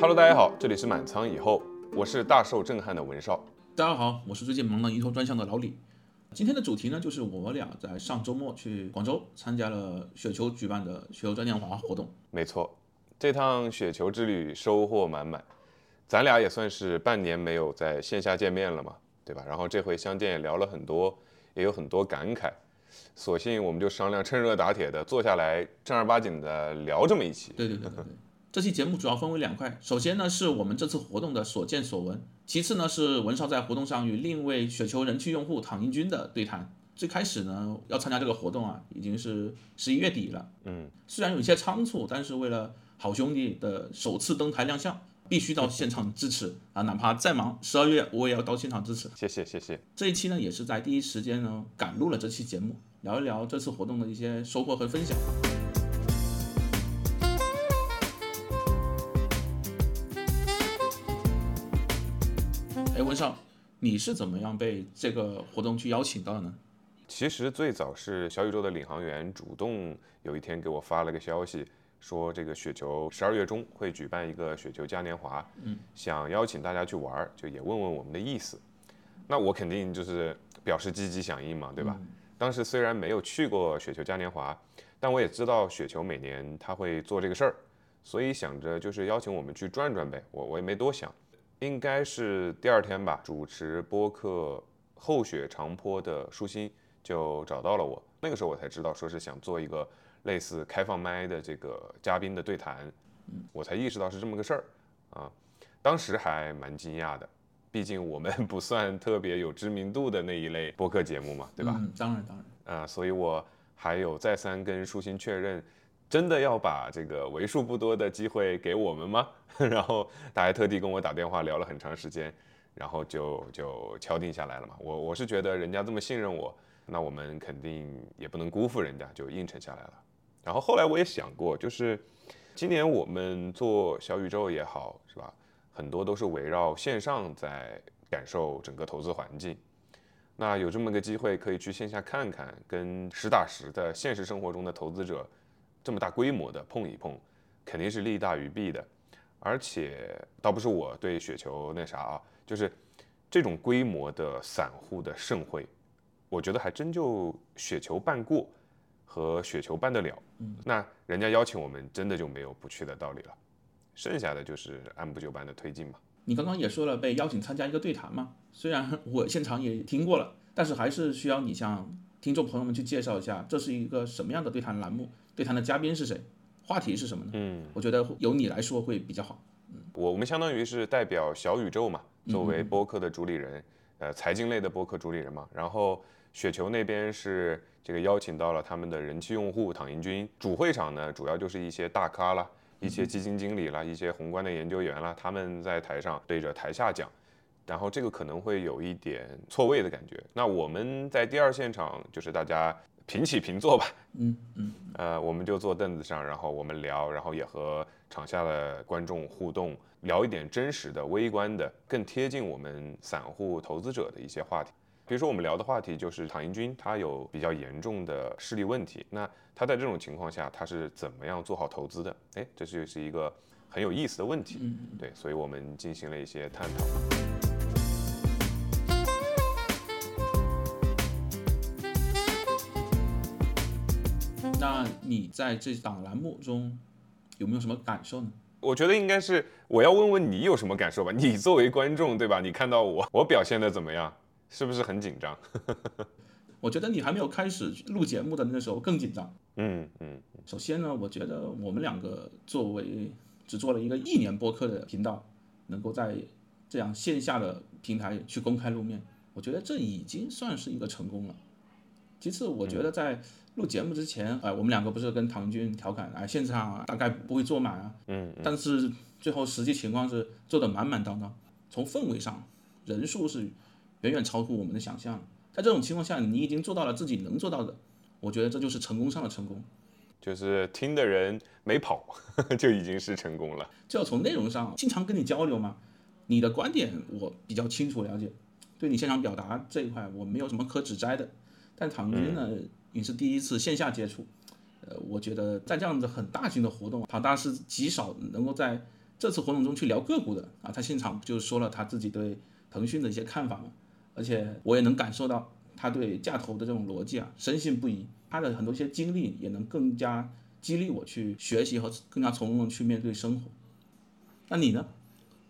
Hello，大家好，这里是满仓以后，我是大受震撼的文少。大家好，我是最近忙得一头专项的老李。今天的主题呢，就是我俩在上周末去广州参加了雪球举办的雪球嘉年华活动。没错，这趟雪球之旅收获满满，咱俩也算是半年没有在线下见面了嘛，对吧？然后这回相见也聊了很多，也有很多感慨，索性我们就商量趁热打铁的坐下来正儿八经的聊这么一期。对对对对对。这期节目主要分为两块，首先呢是我们这次活动的所见所闻，其次呢是文少在活动上与另一位雪球人气用户唐英军的对谈。最开始呢要参加这个活动啊，已经是十一月底了，嗯，虽然有一些仓促，但是为了好兄弟的首次登台亮相，必须到现场支持啊，哪怕再忙，十二月我也要到现场支持。谢谢谢谢。这一期呢也是在第一时间呢赶录了这期节目，聊一聊这次活动的一些收获和分享。你是怎么样被这个活动去邀请到的呢？其实最早是小宇宙的领航员主动有一天给我发了个消息，说这个雪球十二月中会举办一个雪球嘉年华，嗯，想邀请大家去玩儿，就也问问我们的意思。那我肯定就是表示积极响应嘛，对吧？当时虽然没有去过雪球嘉年华，但我也知道雪球每年他会做这个事儿，所以想着就是邀请我们去转转呗。我我也没多想，应该是第二天吧，主持播客后雪长坡的舒心就找到了我，那个时候我才知道说是想做一个类似开放麦的这个嘉宾的对谈，我才意识到是这么个事儿啊，当时还蛮惊讶的。毕竟我们不算特别有知名度的那一类播客节目嘛，对吧？嗯，当然当然。啊、所以我还有再三跟舒心确认，真的要把这个为数不多的机会给我们吗？然后他还特地跟我打电话聊了很长时间，然后就就敲定下来了嘛。我我是觉得人家这么信任我，那我们肯定也不能辜负人家，就应承下来了。然后后来我也想过，就是今年我们做小宇宙也好，是吧？很多都是围绕线上在感受整个投资环境。那有这么个机会，可以去线下看看，跟实打实的现实生活中的投资者这么大规模的碰一碰，肯定是利大于弊的。而且倒不是我对雪球那啥啊，就是这种规模的散户的盛会，我觉得还真就雪球办过和雪球办得了。那人家邀请我们，真的就没有不去的道理了。剩下的就是按部就班的推进嘛。你刚刚也说了被邀请参加一个对谈嘛，虽然我现场也听过了，但是还是需要你向听众朋友们去介绍一下，这是一个什么样的对谈栏目，对谈的嘉宾是谁，话题是什么呢？嗯，我觉得由你来说会比较好。我我们相当于是代表小宇宙嘛，作为播客的主理人，呃，财经类的播客主理人嘛。然后雪球那边是这个邀请到了他们的人气用户躺赢君，主会场呢主要就是一些大咖啦，一些基金经理啦，一些宏观的研究员啦，他们在台上对着台下讲。然后这个可能会有一点错位的感觉。那我们在第二现场就是大家平起平坐吧，嗯嗯，呃，我们就坐凳子上，然后我们聊，然后也和场下的观众互动，聊一点真实的、微观的、更贴近我们散户投资者的一些话题。比如说，我们聊的话题就是唐英军，他有比较严重的视力问题，那他在这种情况下，他是怎么样做好投资的？哎，这就是一个很有意思的问题。嗯对，所以我们进行了一些探讨。你在这档栏目中有没有什么感受呢？我觉得应该是我要问问你有什么感受吧？你作为观众，对吧？你看到我，我表现的怎么样？是不是很紧张？我觉得你还没有开始录节目的那时候更紧张。嗯嗯首先呢，我觉得我们两个作为只做了一个一年播客的频道，能够在这样线下的平台去公开露面，我觉得这已经算是一个成功了。其次，我觉得在录节目之前，哎、我们两个不是跟唐军调侃，啊、现场啊大概不会坐满啊，嗯，但是最后实际情况是坐得满满当当，从氛围上，人数是远远超乎我们的想象。在这种情况下，你已经做到了自己能做到的，我觉得这就是成功上的成功。就是听的人没跑，就已经是成功了。就要从内容上经常跟你交流嘛，你的观点我比较清楚了解，对你现场表达这一块我没有什么可指摘的。但唐军呢，也是第一次线下接触，呃，我觉得在这样子很大型的活动，庞大是极少能够在这次活动中去聊个股的啊，他现场就说了他自己对腾讯的一些看法嘛，而且我也能感受到他对价投的这种逻辑啊深信不疑，他的很多一些经历也能更加激励我去学习和更加从容去面对生活。那你呢，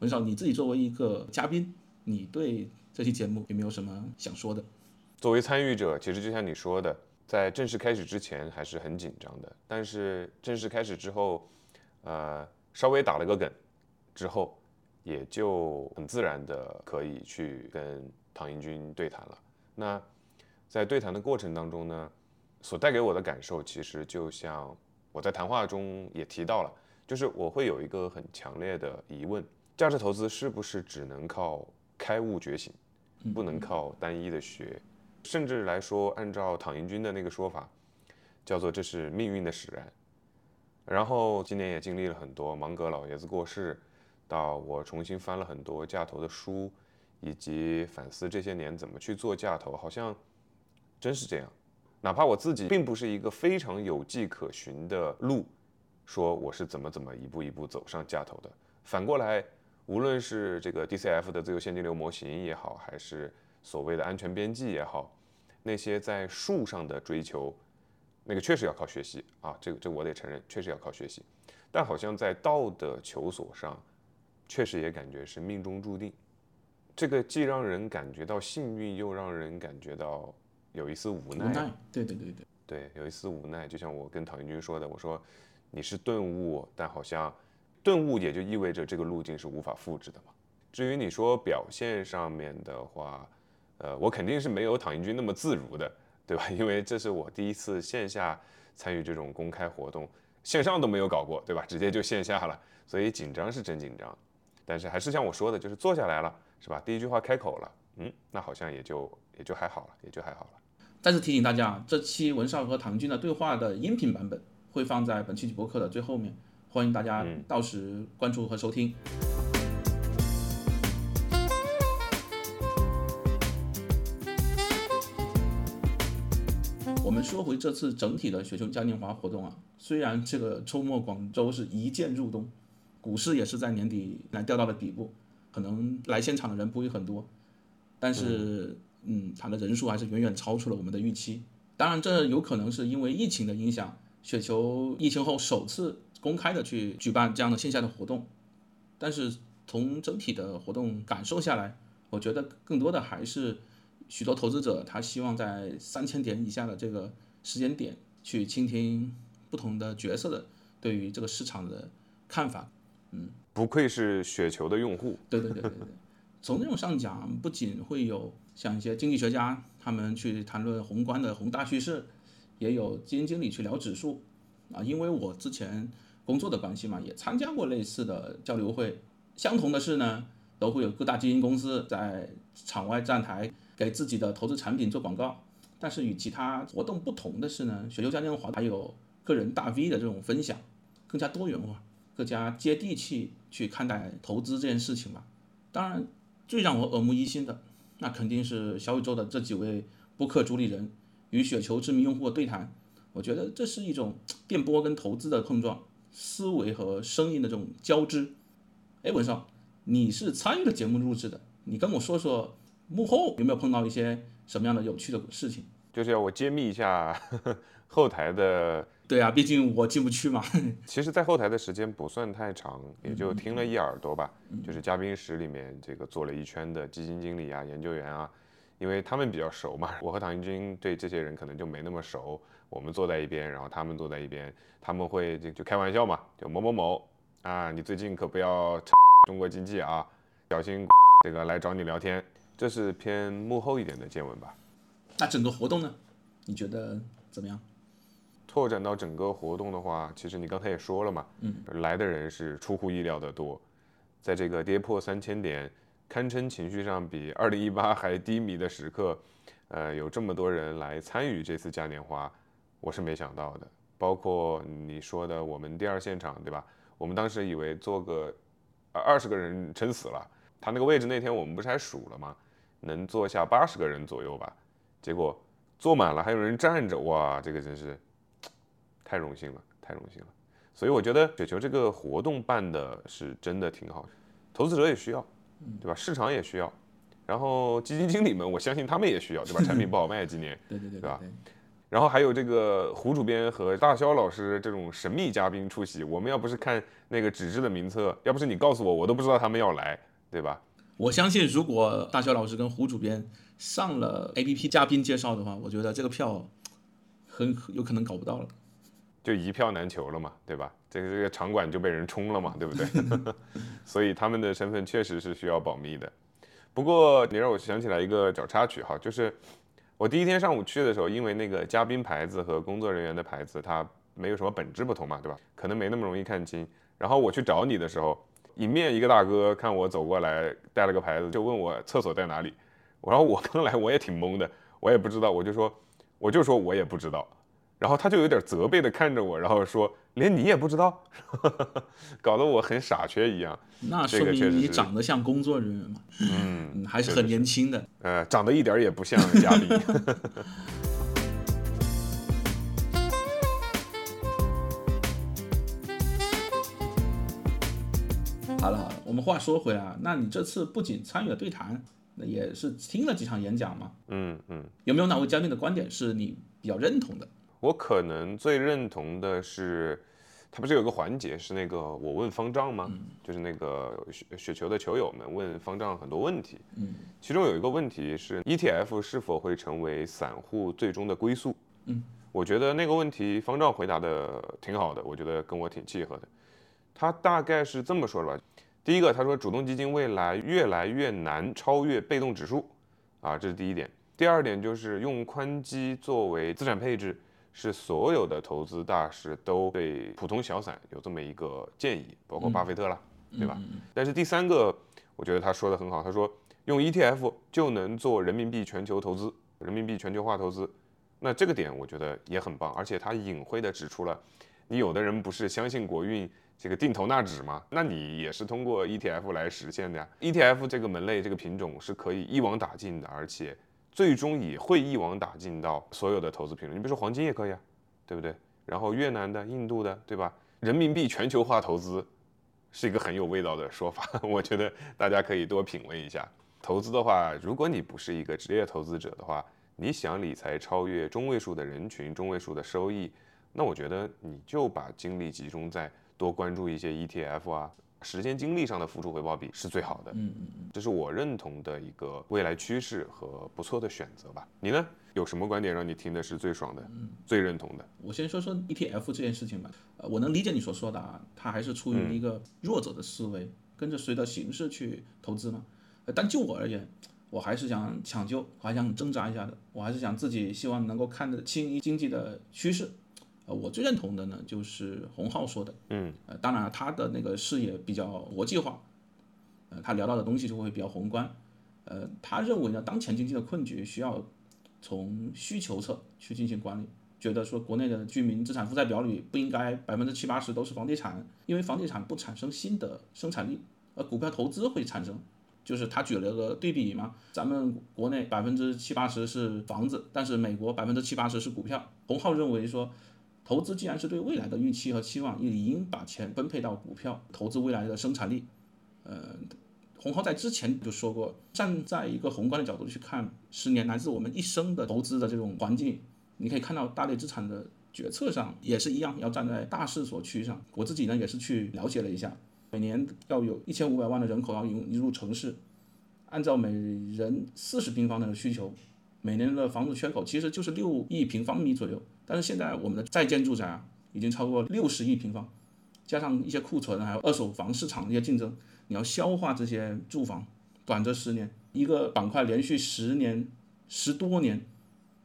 文少，你自己作为一个嘉宾，你对这期节目有没有什么想说的？作为参与者，其实就像你说的，在正式开始之前还是很紧张的，但是正式开始之后，呃，稍微打了个梗之后，也就很自然的可以去跟唐英军对谈了。那在对谈的过程当中呢，所带给我的感受，其实就像我在谈话中也提到了，就是我会有一个很强烈的疑问：价值投资是不是只能靠开悟觉醒，不能靠单一的学？甚至来说，按照躺赢军的那个说法，叫做这是命运的使然。然后今年也经历了很多，芒格老爷子过世，到我重新翻了很多价投的书，以及反思这些年怎么去做价投，好像真是这样。哪怕我自己并不是一个非常有迹可循的路，说我是怎么怎么一步一步走上价投的。反过来，无论是这个 DCF 的自由现金流模型也好，还是所谓的安全边际也好，那些在术上的追求，那个确实要靠学习啊，这个这我得承认，确实要靠学习。但好像在道的求索上，确实也感觉是命中注定。这个既让人感觉到幸运，又让人感觉到有一丝无奈。无奈，对对对对，对，有一丝无奈。就像我跟唐英军说的，我说你是顿悟，但好像顿悟也就意味着这个路径是无法复制的嘛。至于你说表现上面的话，呃，我肯定是没有躺赢军那么自如的，对吧？因为这是我第一次线下参与这种公开活动，线上都没有搞过，对吧？直接就线下了，所以紧张是真紧张。但是还是像我说的，就是坐下来了，是吧？第一句话开口了，嗯，那好像也就也就还好了，也就还好了。再次提醒大家，这期文少和唐军的对话的音频版本会放在本期博客的最后面，欢迎大家到时关注和收听。我说回这次整体的雪球嘉年华活动啊，虽然这个周末广州是一键入冬，股市也是在年底来掉到了底部，可能来现场的人不会很多，但是嗯，它的人数还是远远超出了我们的预期。当然，这有可能是因为疫情的影响，雪球疫情后首次公开的去举办这样的线下的活动，但是从整体的活动感受下来，我觉得更多的还是。许多投资者他希望在三千点以下的这个时间点去倾听不同的角色的对于这个市场的看法，嗯，不愧是雪球的用户。对对对对对，从内容上讲，不仅会有像一些经济学家他们去谈论宏观的宏大趋势，也有基金经理去聊指数啊。因为我之前工作的关系嘛，也参加过类似的交流会。相同的是呢，都会有各大基金公司在场外站台。给自己的投资产品做广告，但是与其他活动不同的是呢，雪球嘉年华还有个人大 V 的这种分享，更加多元化，更加接地气去看待投资这件事情吧。当然，最让我耳目一新的，那肯定是小宇宙的这几位播客主理人与雪球知名用户的对谈。我觉得这是一种电波跟投资的碰撞，思维和声音的这种交织。哎，文少，你是参与了节目录制的，你跟我说说。幕后有没有碰到一些什么样的有趣的事情？就是要我揭秘一下 后台的。对啊，毕竟我进不去嘛。其实，在后台的时间不算太长，也就听了一耳朵吧。就是嘉宾室里面这个坐了一圈的基金经理啊、研究员啊，因为他们比较熟嘛。我和唐英军对这些人可能就没那么熟。我们坐在一边，然后他们坐在一边，他们会就就开玩笑嘛，就某某某啊，你最近可不要中国经济啊，小心这个来找你聊天。这是偏幕后一点的见闻吧？那整个活动呢？你觉得怎么样？拓展到整个活动的话，其实你刚才也说了嘛，嗯，来的人是出乎意料的多，在这个跌破三千点，堪称情绪上比二零一八还低迷的时刻，呃，有这么多人来参与这次嘉年华，我是没想到的。包括你说的我们第二现场，对吧？我们当时以为做个二十个人撑死了，他那个位置那天我们不是还数了吗？能坐下八十个人左右吧，结果坐满了，还有人站着，哇，这个真是太荣幸了，太荣幸了。所以我觉得雪球这个活动办的是真的挺好，投资者也需要，对吧？市场也需要，然后基金经理们，我相信他们也需要，对吧？产品不好卖，今年，对对对对吧然后还有这个胡主编和大肖老师这种神秘嘉宾出席，我们要不是看那个纸质的名册，要不是你告诉我，我都不知道他们要来，对吧？我相信，如果大肖老师跟胡主编上了 APP 嘉宾介绍的话，我觉得这个票很有可能搞不到了。就一票难求了嘛，对吧？这个这个场馆就被人冲了嘛，对不对？所以他们的身份确实是需要保密的。不过你让我想起来一个小插曲哈，就是我第一天上午去的时候，因为那个嘉宾牌子和工作人员的牌子它没有什么本质不同嘛，对吧？可能没那么容易看清。然后我去找你的时候，迎面一个大哥看我走过来，带了个牌子，就问我厕所在哪里。然后我刚来，我也挺懵的，我也不知道，我就说我就说我也不知道。然后他就有点责备的看着我，然后说：“连你也不知道，搞得我很傻缺一样。那说明你长得像工作人员嘛，嗯，嗯，还是很年轻的。呃，长得一点儿也不像嘉宾。好了好了，我们话说回来啊，那你这次不仅参与了对谈，那也是听了几场演讲嘛？嗯嗯，有没有哪位嘉宾的观点是你比较认同的？我可能最认同的是，他不是有个环节是那个我问方丈吗？就是那个雪雪球的球友们问方丈很多问题，嗯，其中有一个问题是 ETF 是否会成为散户最终的归宿？嗯，我觉得那个问题方丈回答的挺好的，我觉得跟我挺契合的。他大概是这么说的吧，第一个他说主动基金未来越来越难超越被动指数，啊，这是第一点。第二点就是用宽基作为资产配置，是所有的投资大师都对普通小散有这么一个建议，包括巴菲特啦，对吧？但是第三个，我觉得他说的很好，他说用 ETF 就能做人民币全球投资，人民币全球化投资，那这个点我觉得也很棒，而且他隐晦的指出了，你有的人不是相信国运这个定投纳指嘛？那你也是通过 ETF 来实现的呀。ETF 这个门类这个品种是可以一网打尽的，而且最终也会一网打尽到所有的投资品种。你比如说黄金也可以啊，对不对？然后越南的、印度的，对吧？人民币全球化投资是一个很有味道的说法，我觉得大家可以多品味一下。投资的话，如果你不是一个职业投资者的话，你想理财超越中位数的人群、中位数的收益，那我觉得你就把精力集中在多关注一些 ETF 啊，时间精力上的付出回报比是最好的。嗯嗯嗯，这是我认同的一个未来趋势和不错的选择吧。你呢？有什么观点让你听的是最爽的、最认同的？我先说说 ETF 这件事情吧。呃，我能理解你所说的啊，它还是出于一个弱者的思维，跟着随着形势去投资嘛。呃但就我而言，我还是想抢救，我还想挣扎一下的，我还是想自己希望能够看得清经济的趋势。呃，我最认同的呢，就是洪浩说的，嗯，呃，当然他的那个视野比较国际化，呃，他聊到的东西就会比较宏观。呃，他认为呢，当前经济的困局需要从需求侧去进行管理，觉得说国内的居民资产负债表里不应该百分之七八十都是房地产，因为房地产不产生新的生产力，而股票投资会产生。就是他举了个对比嘛，咱们国内百分之七八十是房子，但是美国百分之七八十是股票。洪浩认为说，投资既然是对未来的预期和期望，也理应把钱分配到股票，投资未来的生产力。呃，洪浩在之前就说过，站在一个宏观的角度去看十年乃至我们一生的投资的这种环境，你可以看到大类资产的决策上也是一样，要站在大势所趋上。我自己呢也是去了解了一下，每年要有一千五百万的人口要引入城市，按照每人四十平方的需求，每年的房子缺口其实就是六亿平方米左右。但是现在我们的在建住宅啊，已经超过六十亿平方，加上一些库存，还有二手房市场的一些竞争，你要消化这些住房，短则十年，一个板块连续十年、十多年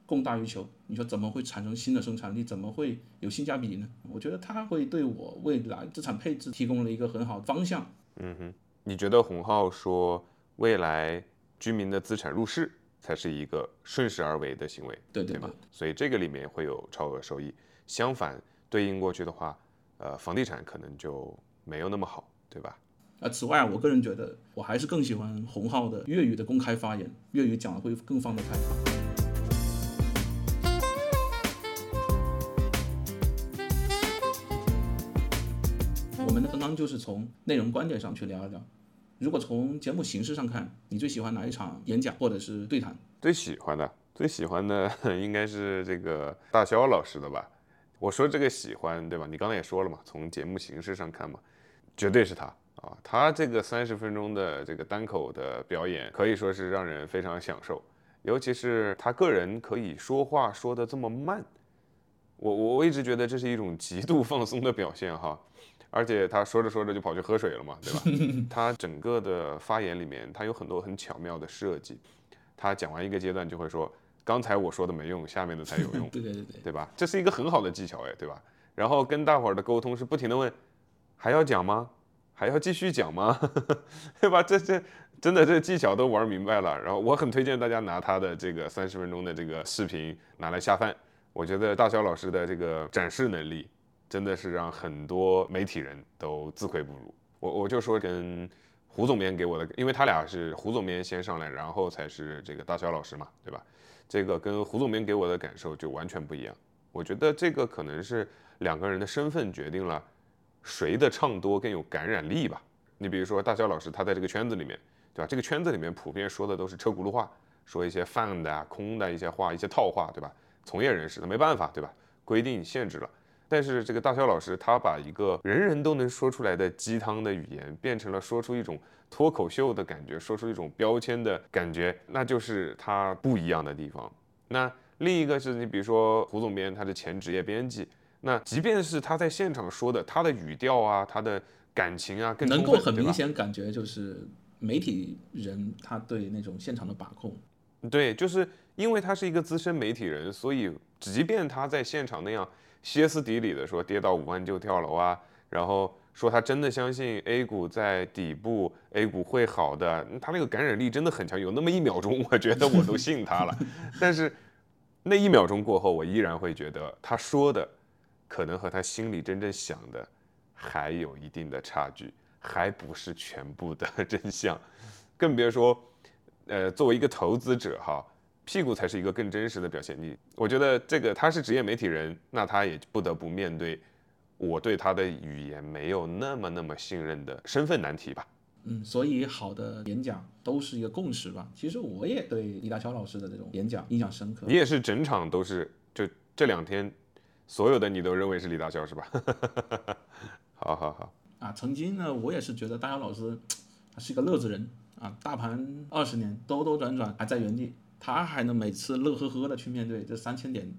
供大于求，你说怎么会产生新的生产力？怎么会有性价比呢？我觉得它会对我未来资产配置提供了一个很好的方向。嗯哼你觉得洪浩说未来居民的资产入市才是一个顺势而为的行为，对对吧？所以这个里面会有超额收益。相反，对应过去的话，呃，房地产可能就没有那么好，对吧？啊，此外啊，我个人觉得我还是更喜欢洪浩的粤语的公开发言，粤语讲的会更放得开。我们刚刚就是从内容观点上去聊一聊。如果从节目形式上看，你最喜欢哪一场演讲或者是对谈？最喜欢的，最喜欢的应该是这个大肖老师的吧。我说这个喜欢，对吧？你刚才也说了嘛，从节目形式上看嘛，绝对是他啊。他这个三十分钟的这个单口的表演，可以说是让人非常享受。尤其是他个人可以说话说的这么慢，我我我一直觉得这是一种极度放松的表现哈。而且他说着说着就跑去喝水了嘛，对吧？他整个的发言里面，他有很多很巧妙的设计。他讲完一个阶段就会说：“刚才我说的没用，下面的才有用。”对对对对，对吧？这是一个很好的技巧哎，对吧？然后跟大伙儿的沟通是不停的问：“还要讲吗？还要继续讲吗？” 对吧？这这真的这技巧都玩明白了。然后我很推荐大家拿他的这个三十分钟的这个视频拿来下饭。我觉得大肖老师的这个展示能力。真的是让很多媒体人都自愧不如。我我就说跟胡总编给我的，因为他俩是胡总编先上来，然后才是这个大肖老师嘛，对吧？这个跟胡总编给我的感受就完全不一样。我觉得这个可能是两个人的身份决定了谁的唱多更有感染力吧。你比如说大肖老师，他在这个圈子里面，对吧？这个圈子里面普遍说的都是车轱辘话，说一些泛的啊、空的一些话、一些套话，对吧？从业人士他没办法，对吧？规定限制了。但是这个大肖老师，他把一个人人都能说出来的鸡汤的语言，变成了说出一种脱口秀的感觉，说出一种标签的感觉，那就是他不一样的地方。那另一个是你比如说胡总编，他的前职业编辑，那即便是他在现场说的，他的语调啊，他的感情啊，更能够很明显感觉就是媒体人他对那种现场的把控。对，就是因为他是一个资深媒体人，所以即便他在现场那样。歇斯底里的说跌到五万就跳楼啊，然后说他真的相信 A 股在底部，A 股会好的，他那个感染力真的很强，有那么一秒钟，我觉得我都信他了。但是那一秒钟过后，我依然会觉得他说的可能和他心里真正想的还有一定的差距，还不是全部的 真相，更别说，呃，作为一个投资者哈。屁股才是一个更真实的表现。力，我觉得这个他是职业媒体人，那他也不得不面对我对他的语言没有那么那么信任的身份难题吧。嗯，所以好的演讲都是一个共识吧。其实我也对李大霄老师的这种演讲印象深刻。你也是整场都是，就这两天所有的你都认为是李大霄是吧？好好好。啊，曾经呢，我也是觉得大霄老师他是一个乐子人啊，大盘二十年兜兜转转还在原地。他还能每次乐呵呵的去面对这三千点，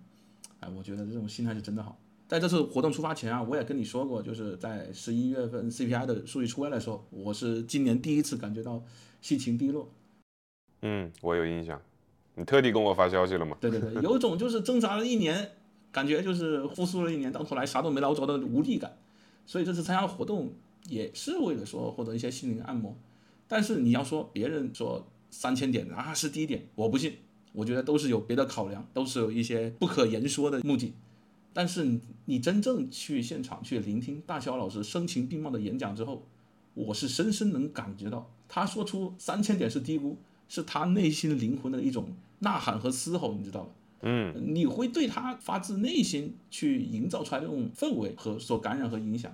哎，我觉得这种心态是真的好。在这次活动出发前啊，我也跟你说过，就是在十一月份 CPI 的数据出来的时候，我是今年第一次感觉到心情低落。嗯，我有印象，你特地跟我发消息了吗？对对对，有种就是挣扎了一年，感觉就是复苏了一年，到头来啥都没捞着的无力感。所以这次参加活动也是为了说获得一些心灵按摩。但是你要说别人说。三千点啊是低点，我不信，我觉得都是有别的考量，都是有一些不可言说的目的。但是你你真正去现场去聆听大肖老师声情并茂的演讲之后，我是深深能感觉到，他说出三千点是低估，是他内心灵魂的一种呐喊和嘶吼，你知道吧？嗯，你会对他发自内心去营造出来这种氛围和所感染和影响，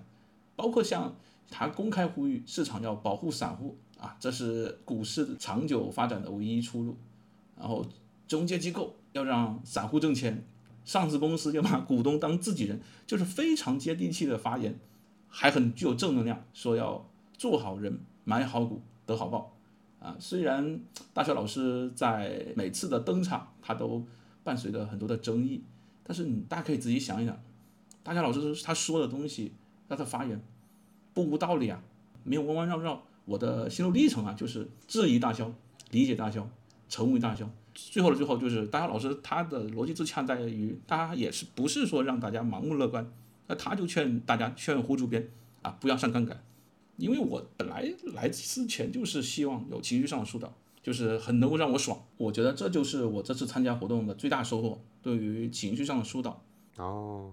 包括像他公开呼吁市场要保护散户。啊，这是股市长久发展的唯一出路。然后中介机构要让散户挣钱，上市公司要把股东当自己人，就是非常接地气的发言，还很具有正能量，说要做好人，买好股，得好报。啊，虽然大学老师在每次的登场，他都伴随着很多的争议，但是你大家可以仔细想一想，大学老师他说的东西，他的发言不无道理啊，没有弯弯绕绕。我的心路历程啊，就是质疑大霄，理解大霄，成为大霄。最后的最后，就是大霄老师他的逻辑自洽在于，他也是不是说让大家盲目乐观，那他就劝大家劝胡主编啊不要上杠杆，因为我本来来之前就是希望有情绪上的疏导，就是很能够让我爽。我觉得这就是我这次参加活动的最大收获，对于情绪上的疏导。哦。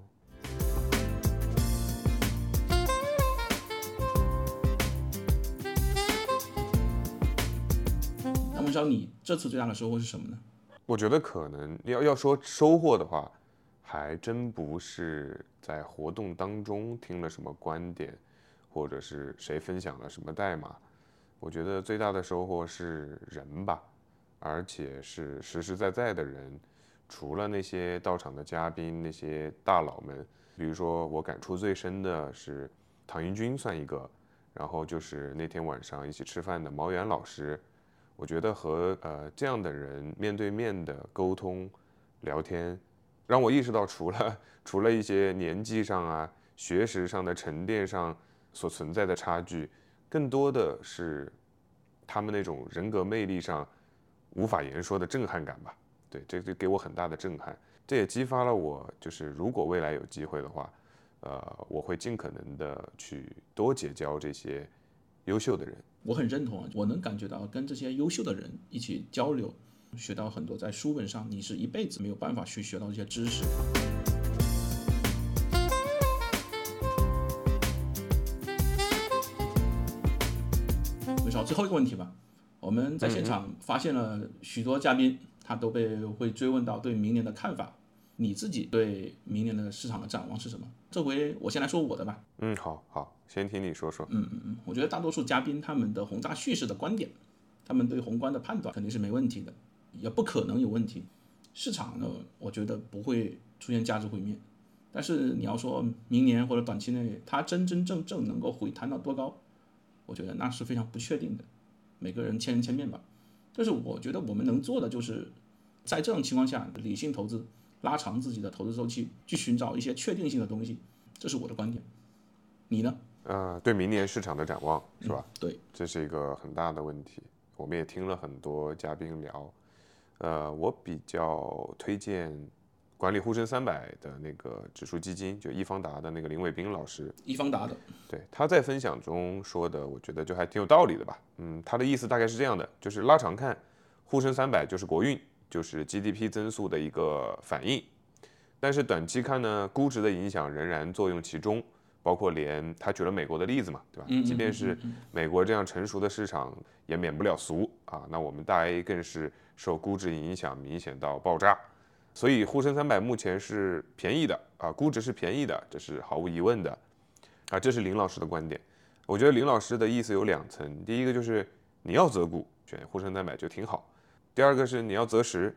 知道你这次最大的收获是什么呢？我觉得可能要要说收获的话，还真不是在活动当中听了什么观点，或者是谁分享了什么代码。我觉得最大的收获是人吧，而且是实实在在的人。除了那些到场的嘉宾，那些大佬们，比如说我感触最深的是唐英军算一个，然后就是那天晚上一起吃饭的毛远老师。我觉得和呃这样的人面对面的沟通聊天，让我意识到除了除了一些年纪上啊、学识上的沉淀上所存在的差距，更多的是他们那种人格魅力上无法言说的震撼感吧。对，这就给我很大的震撼，这也激发了我，就是如果未来有机会的话，呃，我会尽可能的去多结交这些优秀的人。我很认同啊，我能感觉到跟这些优秀的人一起交流，学到很多在书本上你是一辈子没有办法去学到这些知识。回少最后一个问题吧，我们在现场发现了许多嘉宾。他都被会追问到对明年的看法，你自己对明年的市场的展望是什么？这回我先来说我的吧。嗯，好好，先听你说说。嗯嗯嗯，我觉得大多数嘉宾他们的宏大叙事的观点，他们对宏观的判断肯定是没问题的，也不可能有问题。市场呢，我觉得不会出现价值毁灭，但是你要说明年或者短期内它真真正正能够回弹到多高，我觉得那是非常不确定的。每个人千人千面吧。但是我觉得我们能做的就是。在这种情况下，理性投资，拉长自己的投资周期，去寻找一些确定性的东西，这是我的观点。你呢？呃，对明年市场的展望是吧？对，这是一个很大的问题。我们也听了很多嘉宾聊，呃，我比较推荐管理沪深三百的那个指数基金，就易方达的那个林伟斌老师。易方达的，对，他在分享中说的，我觉得就还挺有道理的吧。嗯，他的意思大概是这样的，就是拉长看，沪深三百就是国运。就是 GDP 增速的一个反应，但是短期看呢，估值的影响仍然作用其中，包括连他举了美国的例子嘛，对吧？即便是美国这样成熟的市场，也免不了俗啊。那我们大 A 更是受估值影响明显到爆炸，所以沪深三百目前是便宜的啊，估值是便宜的，这是毫无疑问的啊。这是林老师的观点，我觉得林老师的意思有两层，第一个就是你要择股选沪深三百就挺好。第二个是你要择时，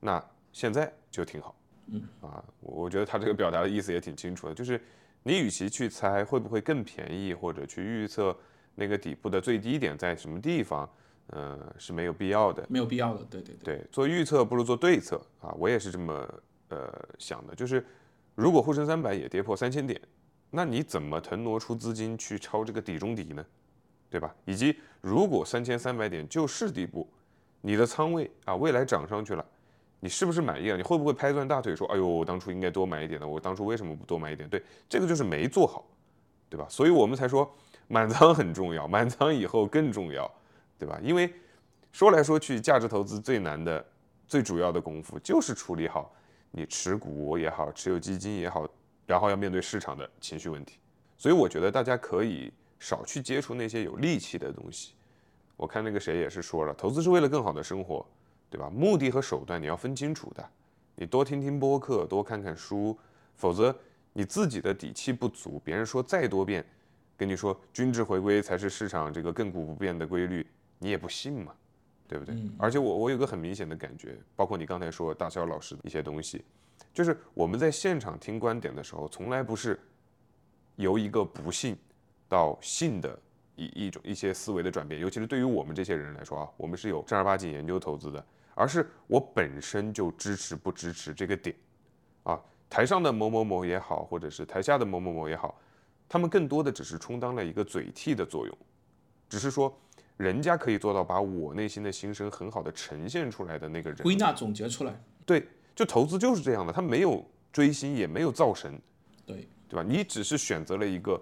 那现在就挺好，嗯啊，我觉得他这个表达的意思也挺清楚的，就是你与其去猜会不会更便宜，或者去预测那个底部的最低点在什么地方，呃，是没有必要的，没有必要的，对对对，做预测不如做对策啊，我也是这么呃想的，就是如果沪深三百也跌破三千点，那你怎么腾挪出资金去抄这个底中底呢？对吧？以及如果三千三百点就是底部。你的仓位啊，未来涨上去了，你是不是满意了？你会不会拍断大腿说：“哎呦，我当初应该多买一点的，我当初为什么不多买一点？”对，这个就是没做好，对吧？所以我们才说满仓很重要，满仓以后更重要，对吧？因为说来说去，价值投资最难的、最主要的功夫就是处理好你持股也好，持有基金也好，然后要面对市场的情绪问题。所以我觉得大家可以少去接触那些有戾气的东西。我看那个谁也是说了，投资是为了更好的生活，对吧？目的和手段你要分清楚的。你多听听播客，多看看书，否则你自己的底气不足，别人说再多遍，跟你说均值回归才是市场这个亘古不变的规律，你也不信嘛，对不对？而且我我有个很明显的感觉，包括你刚才说大肖老师的一些东西，就是我们在现场听观点的时候，从来不是由一个不信到信的。一一种一些思维的转变，尤其是对于我们这些人来说啊，我们是有正儿八经研究投资的，而是我本身就支持不支持这个点，啊，台上的某某某也好，或者是台下的某某某也好，他们更多的只是充当了一个嘴替的作用，只是说人家可以做到把我内心的心声很好的呈现出来的那个人，归纳总结出来，对，就投资就是这样的，他没有追星，也没有造神，对，对吧？你只是选择了一个。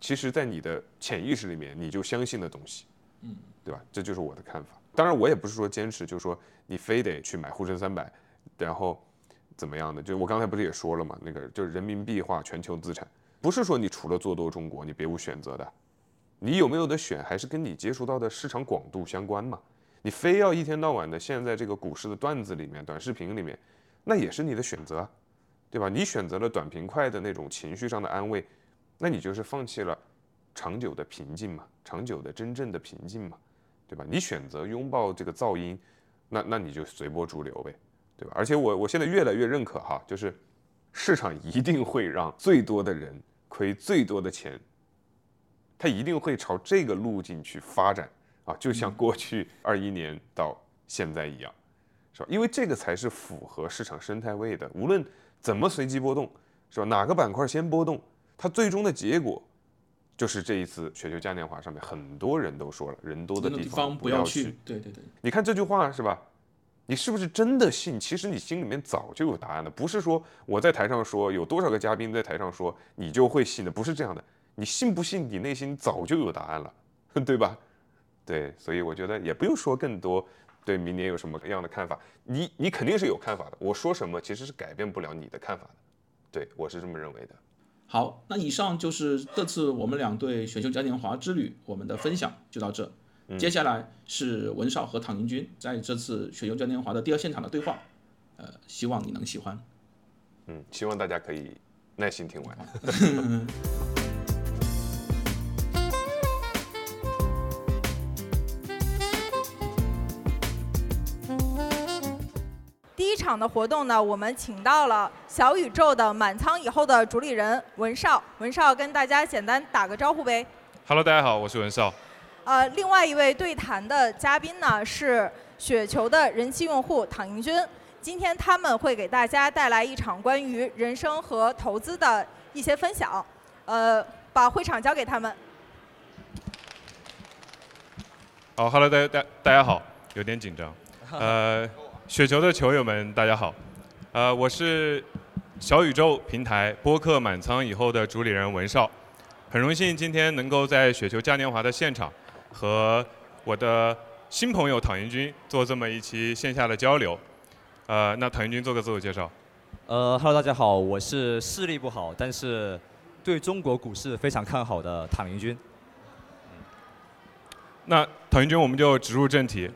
其实，在你的潜意识里面，你就相信的东西，嗯，对吧？这就是我的看法。当然，我也不是说坚持，就是说你非得去买沪深三百，然后怎么样的？就我刚才不是也说了嘛，那个就是人民币化全球资产，不是说你除了做多中国，你别无选择的。你有没有的选，还是跟你接触到的市场广度相关嘛？你非要一天到晚的陷在这个股市的段子里面、短视频里面，那也是你的选择，对吧？你选择了短平快的那种情绪上的安慰。那你就是放弃了长久的平静嘛，长久的真正的平静嘛，对吧？你选择拥抱这个噪音，那那你就随波逐流呗，对吧？而且我我现在越来越认可哈，就是市场一定会让最多的人亏最多的钱，它一定会朝这个路径去发展啊，就像过去二一年到现在一样，是吧？因为这个才是符合市场生态位的，无论怎么随机波动，是吧？哪个板块先波动，它最终的结果。就是这一次雪球嘉年华上面，很多人都说了，人多的地方不要去。对对对，你看这句话是吧？你是不是真的信？其实你心里面早就有答案了，不是说我在台上说，有多少个嘉宾在台上说，你就会信的，不是这样的。你信不信？你内心早就有答案了，对吧？对，所以我觉得也不用说更多，对明年有什么样的看法，你你肯定是有看法的。我说什么其实是改变不了你的看法的，对我是这么认为的。好，那以上就是这次我们两对选秀嘉年华之旅，我们的分享就到这。接下来是文少和唐宁军在这次选秀嘉年华的第二现场的对话，呃，希望你能喜欢。嗯，希望大家可以耐心听完。场的活动呢，我们请到了小宇宙的满仓以后的主理人文少，文少跟大家简单打个招呼呗。Hello，大家好，我是文少。呃，另外一位对谈的嘉宾呢是雪球的人气用户唐英军，今天他们会给大家带来一场关于人生和投资的一些分享。呃，把会场交给他们。好，Hello，大家大大家好，有点紧张。呃。雪球的球友们，大家好，呃，我是小宇宙平台播客满仓以后的主理人文少，很荣幸今天能够在雪球嘉年华的现场和我的新朋友唐云军做这么一期线下的交流，呃，那唐云军做个自我介绍。呃，Hello，大家好，我是视力不好，但是对中国股市非常看好的唐云军。那唐云军，我们就直入正题。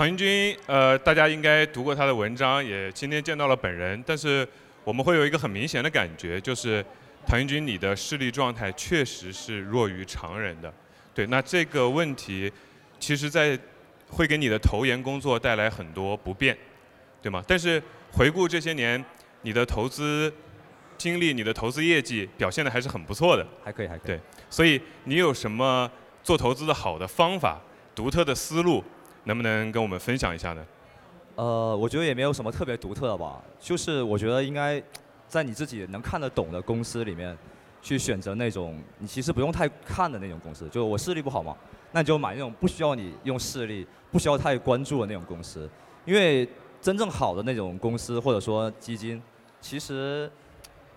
唐英军，呃，大家应该读过他的文章，也今天见到了本人。但是我们会有一个很明显的感觉，就是唐英军你的视力状态确实是弱于常人的。对，那这个问题，其实在会给你的投研工作带来很多不便，对吗？但是回顾这些年，你的投资经历、你的投资业绩表现的还是很不错的。还可以，还可以。对，所以你有什么做投资的好的方法、独特的思路？能不能跟我们分享一下呢？呃，我觉得也没有什么特别独特的吧，就是我觉得应该在你自己能看得懂的公司里面，去选择那种你其实不用太看的那种公司。就我视力不好嘛，那你就买那种不需要你用视力、不需要太关注的那种公司。因为真正好的那种公司或者说基金，其实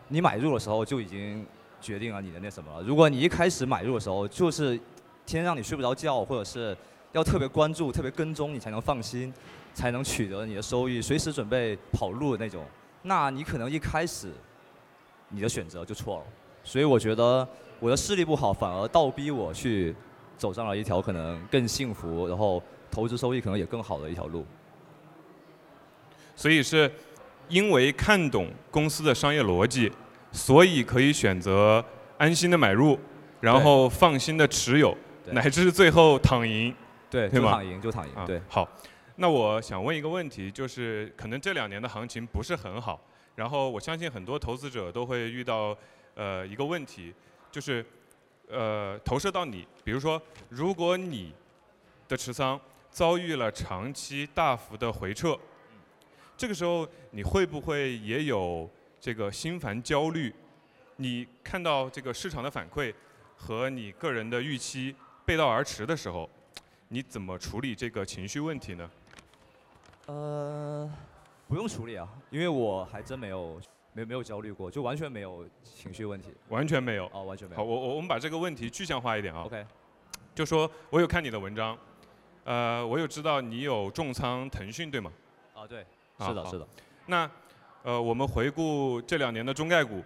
你买入的时候就已经决定了你的那什么了。如果你一开始买入的时候就是天天让你睡不着觉，或者是要特别关注、特别跟踪，你才能放心，才能取得你的收益，随时准备跑路的那种。那你可能一开始你的选择就错了。所以我觉得我的视力不好，反而倒逼我去走上了一条可能更幸福，然后投资收益可能也更好的一条路。所以是因为看懂公司的商业逻辑，所以可以选择安心的买入，然后放心的持有，乃至最后躺赢。对，就躺赢就躺赢。对，好，那我想问一个问题，就是可能这两年的行情不是很好，然后我相信很多投资者都会遇到呃一个问题，就是呃投射到你，比如说如果你的持仓遭遇了长期大幅的回撤，这个时候你会不会也有这个心烦焦虑？你看到这个市场的反馈和你个人的预期背道而驰的时候？你怎么处理这个情绪问题呢？呃，不用处理啊，因为我还真没有没没有焦虑过，就完全没有情绪问题。完全没有。哦，完全没有。好，我我我们把这个问题具象化一点啊。OK。就说我有看你的文章，呃，我有知道你有重仓腾讯，对吗？啊，对。是的，是的。那呃，我们回顾这两年的中概股，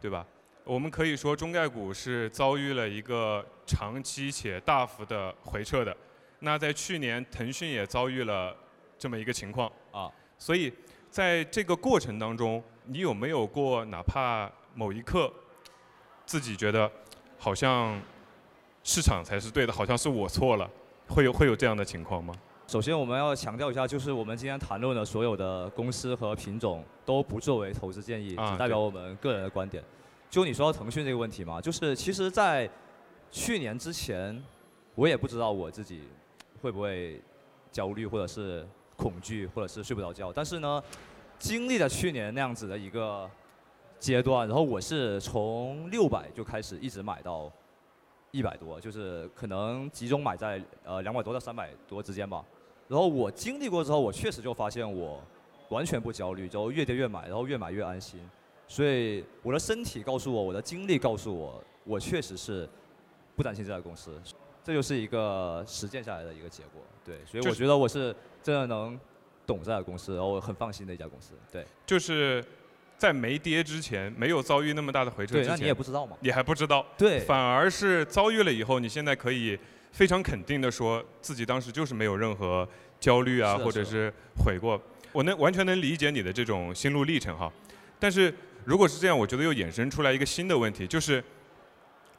对吧？我们可以说中概股是遭遇了一个长期且大幅的回撤的。那在去年，腾讯也遭遇了这么一个情况啊，所以在这个过程当中，你有没有过哪怕某一刻自己觉得好像市场才是对的，好像是我错了，会有会有这样的情况吗？首先，我们要强调一下，就是我们今天谈论的所有的公司和品种都不作为投资建议，啊只代表我们个人的观点。就你说到腾讯这个问题嘛，就是其实，在去年之前，我也不知道我自己会不会焦虑，或者是恐惧，或者是睡不着觉。但是呢，经历了去年那样子的一个阶段，然后我是从六百就开始一直买到一百多，就是可能集中买在呃两百多到三百多之间吧。然后我经历过之后，我确实就发现我完全不焦虑，就越跌越买，然后越买越安心。所以我的身体告诉我，我的经历告诉我，我确实是不担心这家公司。这就是一个实践下来的一个结果。对，所以我觉得我是真的能懂这家公司，然后我很放心的一家公司。对，就是在没跌之前，没有遭遇那么大的回撤对，之前，那你也不知道嘛？你还不知道，对，反而是遭遇了以后，你现在可以非常肯定的说自己当时就是没有任何焦虑啊，或者是悔过。我能完全能理解你的这种心路历程哈。但是如果是这样，我觉得又衍生出来一个新的问题，就是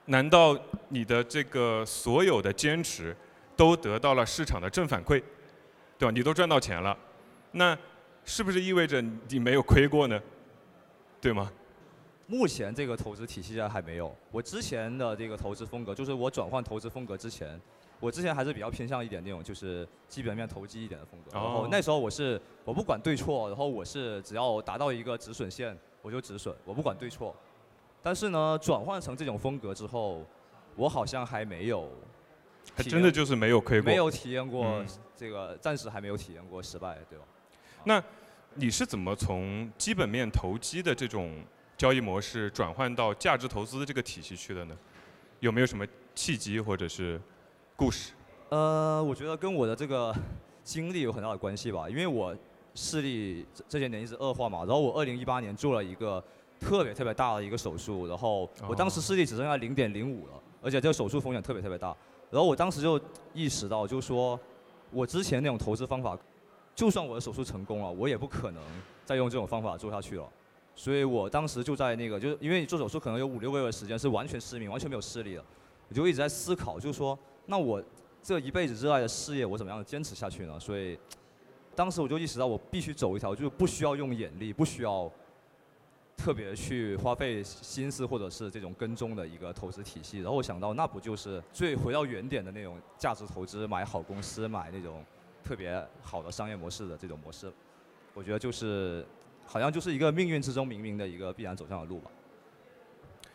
难道你的这个所有的坚持都得到了市场的正反馈，对吧？你都赚到钱了，那是不是意味着你没有亏过呢？对吗？目前这个投资体系下还没有。我之前的这个投资风格，就是我转换投资风格之前，我之前还是比较偏向一点那种就是基本面投机一点的风格。然后哦那时候我是我不管对错，然后我是只要达到一个止损线我就止损，我不管对错。但是呢，转换成这种风格之后，我好像还没有还真的就是没有亏过。没有体验过嗯这个，暂时还没有体验过失败，对吧？那你是怎么从基本面投机的这种交易模式转换到价值投资这个体系去的呢？有没有什么契机或者是故事？呃，我觉得跟我的这个 经历有很大的关系吧，因为我视力这这些年一直恶化嘛，然后我二零一八年做了一个特别特别大的一个手术，然后我当时视力只剩下零点零五了，而且这个手术风险特别特别大，然后我当时就意识到，就是说我之前那种投资方法，就算我的手术成功了，我也不可能再用这种方法做下去了。所以我当时就在那个，就是因为你做手术可能有五六个月的时间是完全失明，完全没有视力的，我就一直在思考，就是说，那我这一辈子热爱的事业，我怎么样坚持下去呢？所以，当时我就意识到，我必须走一条，就是不需要用眼力，不需要特别去花费心思或者是这种跟踪的一个投资体系。然后我想到，那不就是最回到原点的那种价值投资，买好公司，买那种特别好的商业模式的这种模式。我觉得就是，好像就是一个命运之中冥冥的一个必然走向的路吧。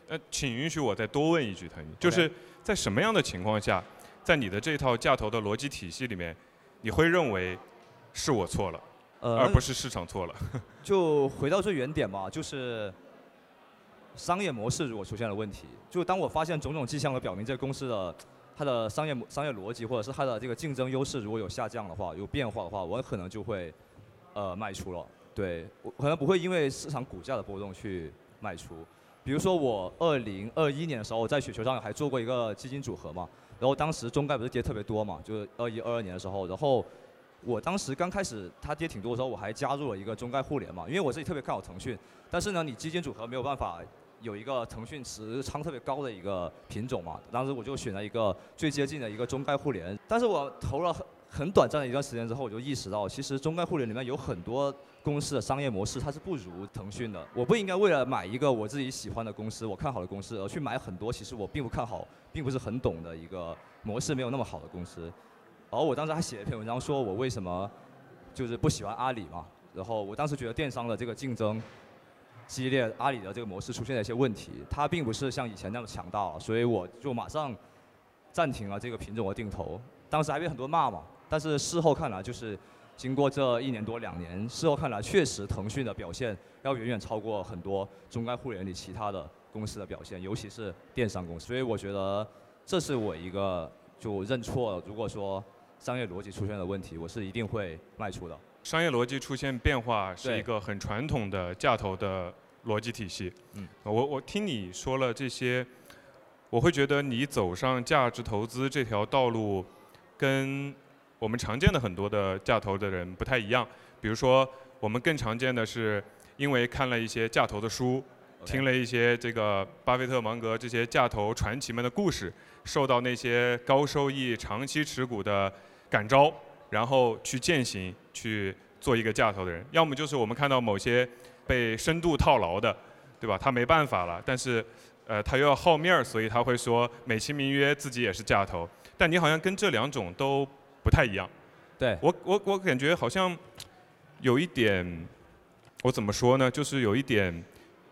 呃，请允许我再多问一句，腾宇，就是在什么样的情况下，在你的这套价投的逻辑体系里面，你会认为是我错了，呃，而不是市场错了？就回到最原点嘛，就是商业模式如果出现了问题，就当我发现种种迹象都表明这个公司的它的商业模商业逻辑或者是它的这个竞争优势如果有下降的话，有变化的话，我可能就会呃卖出了。对我可能不会因为市场股价的波动去卖出。比如说我二零二一年的时候，在雪球上还做过一个基金组合嘛，然后当时中概不是跌特别多嘛，就是二一二二年的时候，然后我当时刚开始它跌挺多的时候，我还加入了一个中概互联嘛，因为我自己特别看好腾讯，但是呢，你基金组合没有办法有一个腾讯持仓特别高的一个品种嘛，当时我就选了一个最接近的一个中概互联，但是我投了很很短暂的一段时间之后，我就意识到，其实中概互联里面有很多公司的商业模式它是不如腾讯的，我不应该为了买一个我自己喜欢的公司，我看好的公司，而去买很多其实我并不看好，并不是很懂的一个模式没有那么好的公司。然后我当时还写了一篇文章，说我为什么就是不喜欢阿里嘛。然后我当时觉得电商的这个竞争激烈，阿里的这个模式出现了一些问题，它并不是像以前那么强大了，所以我就马上暂停了这个品种的定投。当时还被很多骂嘛，但是事后看来，就是经过这一年多两年，事后看来确实腾讯的表现要远远超过很多中概互联里其他的公司的表现，尤其是电商公司。所以我觉得这是我一个就认错。如果说商业逻辑出现了问题，我是一定会卖出的。商业逻辑出现变化是一个很传统的价投的逻辑体系。嗯，我我听你说了这些，我会觉得你走上价值投资这条道路，跟我们常见的很多的价投的人不太一样。比如说，我们更常见的是因为看了一些价投的书，听了一些这个巴菲特、芒格这些价投传奇们的故事，受到那些高收益、长期持股的感召，然后去践行，去做一个架头的人。要么就是我们看到某些被深度套牢的，对吧？他没办法了，但是呃他又要好面儿，所以他会说美其名曰自己也是架头。但你好像跟这两种都不太一样。对我我我感觉好像有一点，我怎么说呢？就是有一点。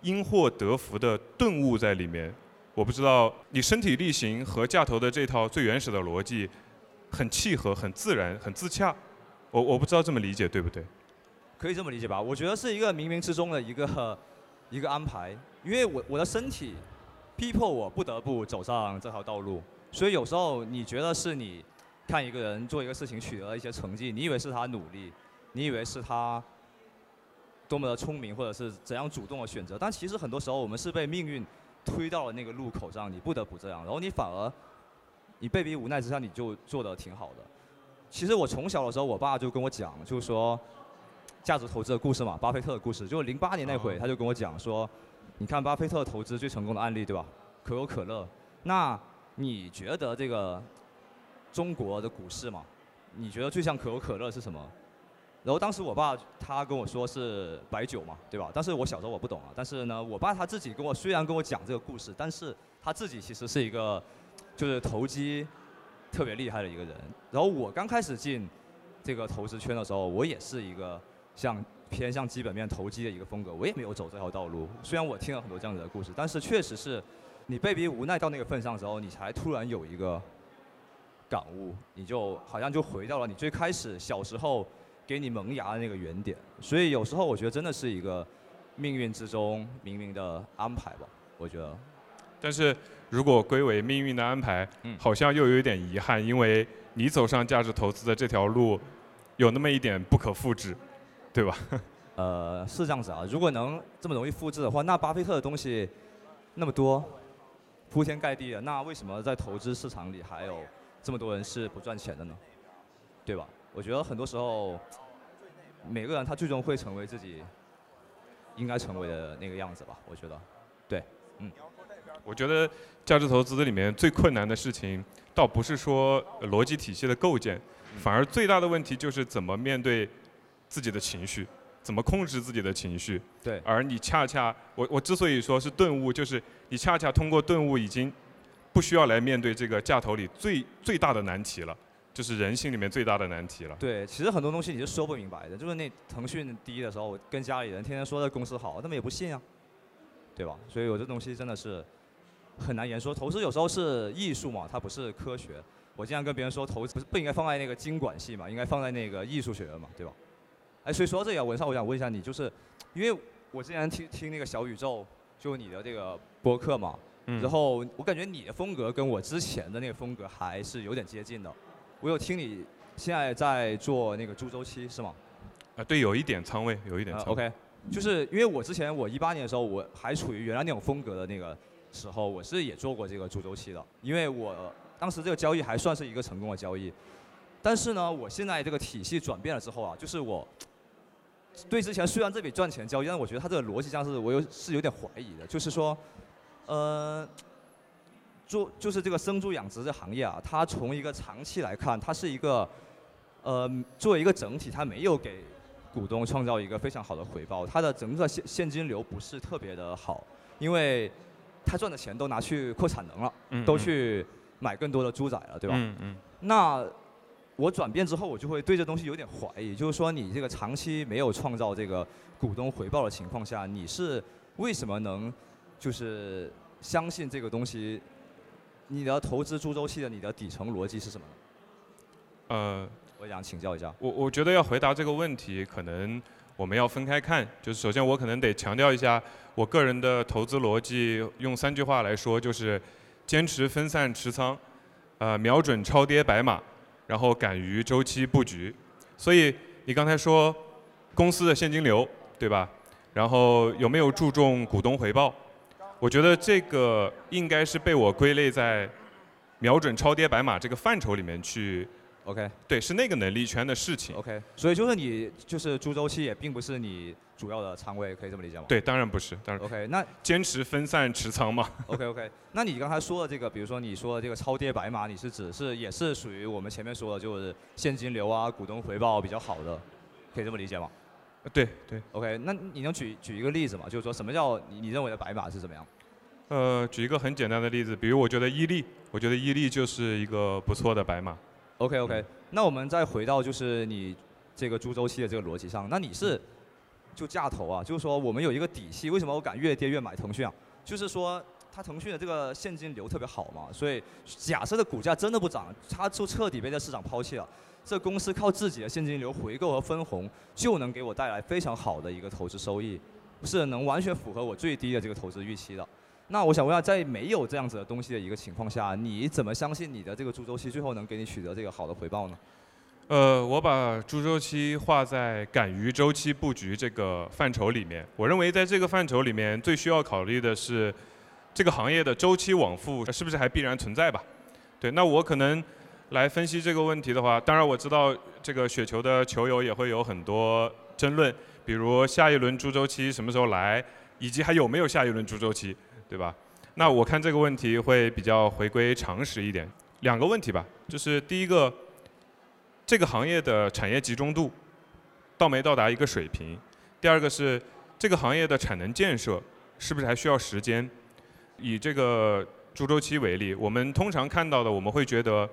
因祸得福的顿悟在里面，我不知道你身体力行和架头的这套最原始的逻辑很契合、很自然、很自洽。我我不知道这么理解对不对？可以这么理解吧？我觉得是一个冥冥之中的一个一个安排，因为我我的身体逼迫我不得不走上这条道路，所以有时候你觉得是你看一个人做一个事情取得了一些成绩，你以为是他努力，你以为是他。多么的聪明，或者是怎样主动的选择，但其实很多时候我们是被命运推到了那个路口上，你不得不这样，然后你反而你被逼无奈之下，你就做的挺好的。其实我从小的时候，我爸就跟我讲，就是说价值投资的故事嘛，巴菲特的故事。就零八年那会，他就跟我讲说，你看巴菲特投资最成功的案例，对吧？可口可乐。那你觉得这个中国的股市嘛，你觉得最像可口可乐是什么？然后当时我爸他跟我说是白酒嘛，对吧？但是我小时候我不懂啊。但是呢，我爸他自己跟我虽然跟我讲这个故事，但是他自己其实是一个就是投机特别厉害的一个人。然后我刚开始进这个投资圈的时候，我也是一个像偏向基本面投机的一个风格，我也没有走这条道路。虽然我听了很多这样子的故事，但是确实是你被逼无奈到那个份上之后，你才突然有一个感悟，你就好像就回到了你最开始小时候。给你萌芽的那个原点，所以有时候我觉得真的是一个命运之中冥冥的安排吧。我觉得，但是如果归为命运的安排，好像又有一点遗憾，因为你走上价值投资的这条路，有那么一点不可复制，对吧？呃，是这样子啊。如果能这么容易复制的话，那巴菲特的东西那么多，铺天盖地的，那为什么在投资市场里还有这么多人是不赚钱的呢？对吧？我觉得很多时候，每个人他最终会成为自己应该成为的那个样子吧。我觉得，对，嗯。我觉得价值投资里面最困难的事情，倒不是说逻辑体系的构建，反而最大的问题就是怎么面对自己的情绪，怎么控制自己的情绪。对。而你恰恰，我我之所以说是顿悟，就是你恰恰通过顿悟，已经不需要来面对这个价投里最最大的难题了。就是人性里面最大的难题了。对，其实很多东西你是说不明白的。就是那腾讯低的时候，跟家里人天天说这公司好，他们也不信啊，对吧？所以有这东西真的是很难言说。投资有时候是艺术嘛，它不是科学。我经常跟别人说，投资不是不应该放在那个经管系嘛，应该放在那个艺术学院嘛，对吧？哎，所以说到这里，文少，我想问一下你，就是因为我之前听听那个小宇宙，就你的这个播客嘛，然后我感觉你的风格跟我之前的那个风格还是有点接近的。我有听你现在在做那个猪周期是吗？啊，对，有一点仓位，有一点仓位。OK，就是因为我之前我一八年的时候，我还处于原来那种风格的那个时候，我是也做过这个猪周期的，因为我当时这个交易还算是一个成功的交易。但是呢，我现在这个体系转变了之后啊，就是我对之前虽然这笔赚钱交易，但我觉得它这个逻辑上是我有是有点怀疑的，就是说，呃。做就是这个生猪养殖这行业啊，它从一个长期来看，它是一个，呃，作为一个整体，它没有给股东创造一个非常好的回报，它的整个现现金流不是特别的好，因为它赚的钱都拿去扩产能了，都去买更多的猪仔了，对吧？嗯嗯。那我转变之后，我就会对这东西有点怀疑，就是说你这个长期没有创造这个股东回报的情况下，你是为什么能就是相信这个东西？你的投资猪周期的你的底层逻辑是什么？呃，我想请教一下。我我觉得要回答这个问题，可能我们要分开看。就是首先我可能得强调一下，我个人的投资逻辑用三句话来说，就是坚持分散持仓，呃，瞄准超跌白马，然后敢于周期布局。所以你刚才说公司的现金流，对吧？然后有没有注重股东回报？我觉得这个应该是被我归类在瞄准超跌白马这个范畴里面去 OK 对，是那个能力圈的事情。OK，所以就是你就是猪周期也并不是你主要的仓位，可以这么理解吗？对，当然不是，当然 OK，那坚持分散持仓嘛。OK OK，那你刚才说的这个，比如说你说的这个超跌白马，你是指是也是属于我们前面说的，就是现金流啊、股东回报比较好的，可以这么理解吗对对，？OK，那你能举举一个例子吗？就是说什么叫你你认为的白马是怎么样？呃，举一个很简单的例子，比如我觉得伊利，我觉得伊利就是一个不错的白马。OK OK，那我们再回到就是你这个猪周期的这个逻辑上，那你是就价投啊，就是说我们有一个底气，为什么我敢越跌越买腾讯啊？就是说它腾讯的这个现金流特别好嘛，所以假设的股价真的不涨，它就彻底被这市场抛弃了。这公司靠自己的现金流回购和分红，就能给我带来非常好的一个投资收益，是能完全符合我最低的这个投资预期的。那我想问一下，在没有这样子的东西的一个情况下，你怎么相信你的这个猪周期最后能给你取得这个好的回报呢？呃，我把猪周期划在敢于周期布局这个范畴里面。我认为在这个范畴里面，最需要考虑的是这个行业的周期往复是不是还必然存在吧？对，那我可能来分析这个问题的话，当然我知道这个雪球的球友也会有很多争论，比如下一轮猪周期什么时候来，以及还有没有下一轮猪周期，对吧？那我看这个问题会比较回归常识一点，两个问题吧，就是第一个。这个行业的产业集中度到没到达一个水平？第二个是这个行业的产能建设是不是还需要时间？以这个猪周期为例，我们通常看到的，我们会觉得，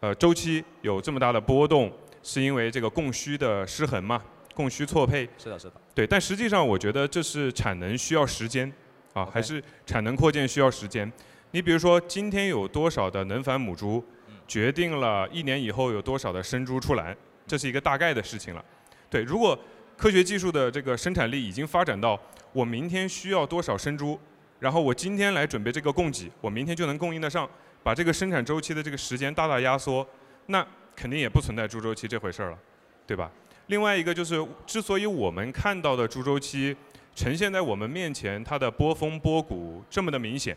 呃，周期有这么大的波动，是因为这个供需的失衡嘛，供需错配。是的，是的。对，但实际上我觉得这是产能需要时间，啊，还是产能扩建需要时间。你比如说，今天有多少的能繁母猪，决定了一年以后有多少的生猪出栏，这是一个大概的事情了。对，如果科学技术的这个生产力已经发展到我明天需要多少生猪，然后我今天来准备这个供给，我明天就能供应得上，把这个生产周期的这个时间大大压缩，那肯定也不存在猪周期这回事儿了，对吧？另外一个就是，之所以我们看到的猪周期呈现在我们面前，它的波峰波谷这么的明显，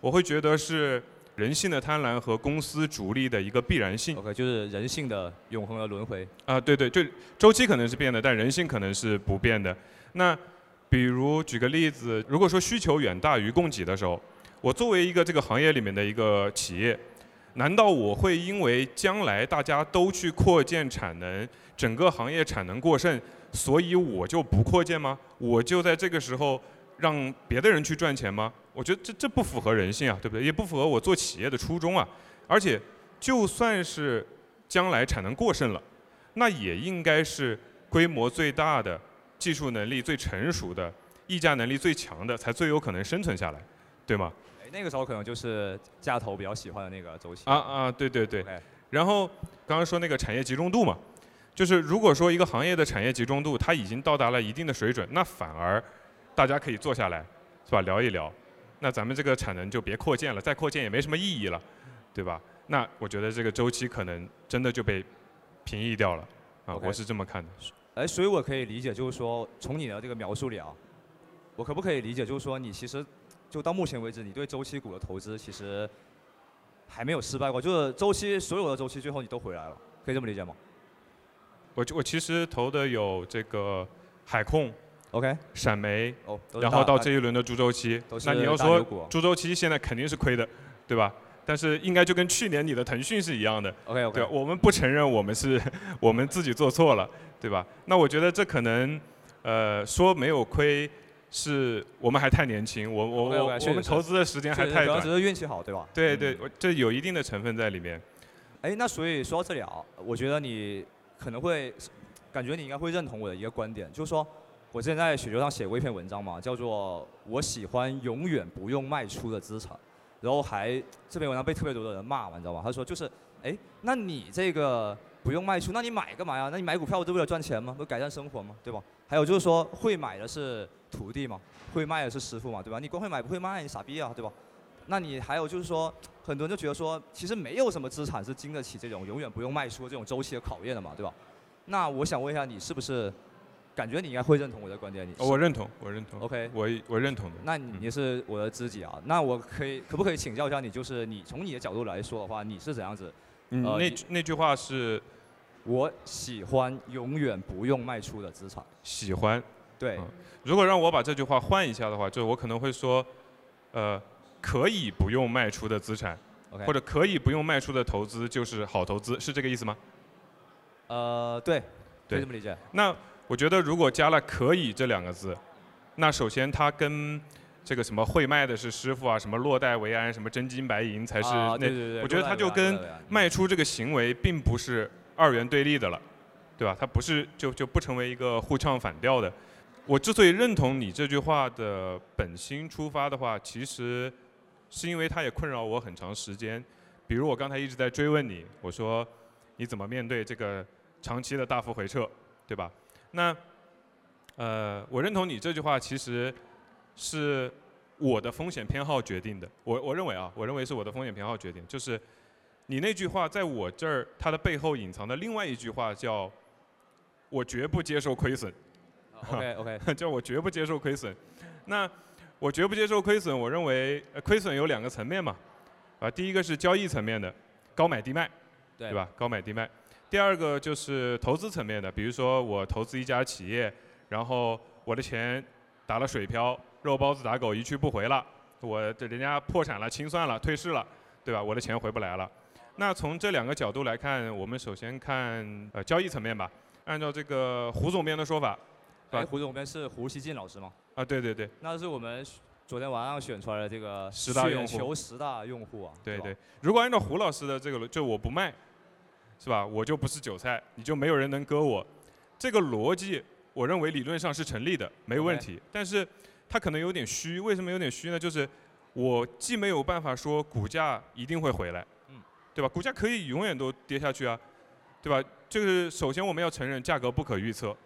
我会觉得是人性的贪婪和公司逐利的一个必然性。OK，就是人性的永恒的轮回。啊，对对，就周期可能是变的，但人性可能是不变的。那比如举个例子，如果说需求远大于供给的时候，我作为一个这个行业里面的一个企业，难道我会因为将来大家都去扩建产能，整个行业产能过剩，所以我就不扩建吗？我就在这个时候让别的人去赚钱吗？我觉得这这不符合人性啊，对不对？也不符合我做企业的初衷啊。而且，就算是将来产能过剩了，那也应该是规模最大的、技术能力最成熟的、议价能力最强的，才最有可能生存下来，对吗？哎，那个时候可能就是价投比较喜欢的那个周期。啊啊，对对对。然后刚刚说那个产业集中度嘛，就是如果说一个行业的产业集中度它已经到达了一定的水准，那反而大家可以坐下来，是吧？聊一聊，那咱们这个产能就别扩建了，再扩建也没什么意义了，对吧？那我觉得这个周期可能真的就被平抑掉了，啊我是这么看的。哎，所以我可以理解，就是说，从你的这个描述里啊，我可不可以理解，就是说，你其实就到目前为止，你对周期股的投资其实还没有失败过，就是周期所有的周期最后你都回来了，可以这么理解吗我我其实投的有这个海控、？OK，闪煤，哦，然后到这一轮的猪周期，那你要说猪周期现在肯定是亏的，对吧？但是应该就跟去年你的腾讯是一样的，OK OK，对，我们不承认我们是我们自己做错了，对吧？那我觉得这可能，呃，说没有亏，是我们还太年轻，我我我我们投资的时间还太短，可能只是运气好，对吧？对对，这有一定的成分在里面。哎，那所以说到这里啊，我觉得你可能会感觉你应该会认同我的一个观点，就是说我之前在雪球上写过一篇文章嘛，叫做“我喜欢永远不用卖出的资产”，然后还这篇文章被特别多的人骂嘛，你知道吗？他说就是，哎，那你这个不用卖出，那你买干嘛呀？那你买股票不是为了赚钱吗？不改善生活吗？对吧？还有就是说，会买的是徒弟嘛，会卖的是师傅嘛，对吧？你光会买不会卖，你傻逼啊，对吧？那你还有就是说，很多人就觉得说，其实没有什么资产是经得起这种永远不用卖出这种周期的考验的嘛，对吧？那我想问一下，你是不是感觉你应该会认同我的观点？你哦我认同，我认同。OK 我我认同的。那你你是我的知己啊，那我可以可不可以请教一下你，就是你从你的角度来说的话，你是怎样子嗯，呃那那句话是我喜欢永远不用卖出的资产。喜欢。对，嗯如果让我把这句话换一下的话，就我可能会说，呃，可以不用卖出的资产或者可以不用卖出的投资就是好投资，是这个意思吗？呃，对，可对以这么理解。那我觉得如果加了“可以”这两个字，那首先它跟这个什么会卖的是师傅啊，什么落袋为安，什么真金白银才是啊，那，对对对，我觉得它就跟卖出这个行为并不是二元对立的了，对吧？它不是就就不成为一个互唱反调的。我之所以认同你这句话的本心出发的话，其实是因为它也困扰我很长时间。比如我刚才一直在追问你，我说你怎么面对这个长期的大幅回撤，对吧？那呃，我认同你这句话，其实是我的风险偏好决定的。我我认为啊，我认为是我的风险偏好决定，就是你那句话在我这儿，它的背后隐藏的另外一句话叫“我绝不接受亏损”。OK OK，叫我绝不接受亏损。那我绝不接受亏损，我认为呃亏损有两个层面嘛，啊，第一个是交易层面的，高买低卖，对对吧？高买低卖。第二个就是投资层面的，比如说我投资一家企业，然后我的钱打了水漂，肉包子打狗一去不回了，我这人家破产了、清算了、退市了，对吧？我的钱回不来了。那从这两个角度来看，我们首先看呃交易层面吧。按照这个胡总编的说法，哎，胡总编是胡锡进老师吗？啊，对对对，那是我们昨天晚上选出来的这个十大用户雪球十大用户啊。对对，如果按照胡老师的这个逻，就我不卖，是吧？我就不是韭菜，你就没有人能割我。这个逻辑，我认为理论上是成立的，没问题。但是它可能有点虚，为什么有点虚呢？就是我既没有办法说股价一定会回来，嗯，对吧？股价可以永远都跌下去啊，对吧？就是首先我们要承认价格不可预测。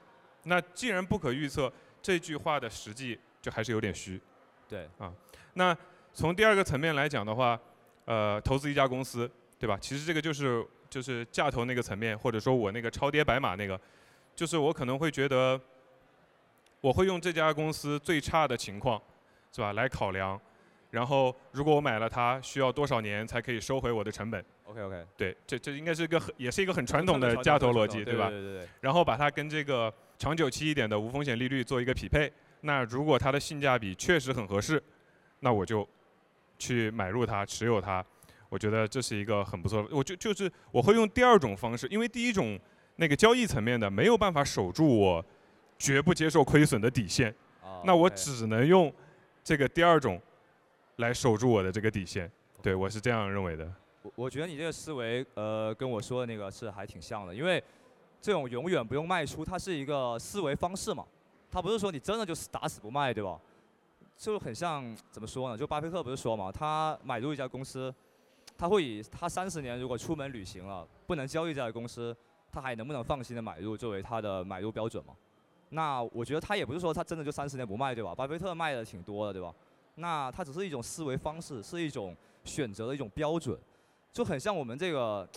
那既然不可预测，这句话的实际就还是有点虚。对啊，那从第二个层面来讲的话，呃，投资一家公司，对吧？其实这个就是就是价投那个层面，或者说我那个超跌白马那个，就是我可能会觉得，我会用这家公司最差的情况，是吧，来考量，然后如果我买了它，需要多少年才可以收回我的成本？OK OK，对，这这应该是一个很也是一个很传统的 价投逻辑，对吧？对对对，然后把它跟这个长久期一点的无风险利率做一个匹配。那如果它的性价比确实很合适，那我就去买入它，持有它。我觉得这是一个很不错的。我就就是我会用第二种方式，因为第一种那个交易层面的没有办法守住我绝不接受亏损的底线，啊那我只能用这个第二种来守住我的这个底线。对我是这样认为的。我我觉得你这个思维，呃，跟我说的那个是还挺像的，因为这种永远不用卖出，它是一个思维方式嘛，它不是说你真的就是打死不卖，对吧？就很像怎么说呢？就巴菲特不是说嘛，他买入一家公司，他会以他三十年如果出门旅行了不能交易这家公司，他还能不能放心的买入作为他的买入标准嘛？那我觉得他也不是说他真的就三十年不卖，对吧？巴菲特卖的挺多的，对吧？那它只是一种思维方式，是一种选择的一种标准。就很像我们这个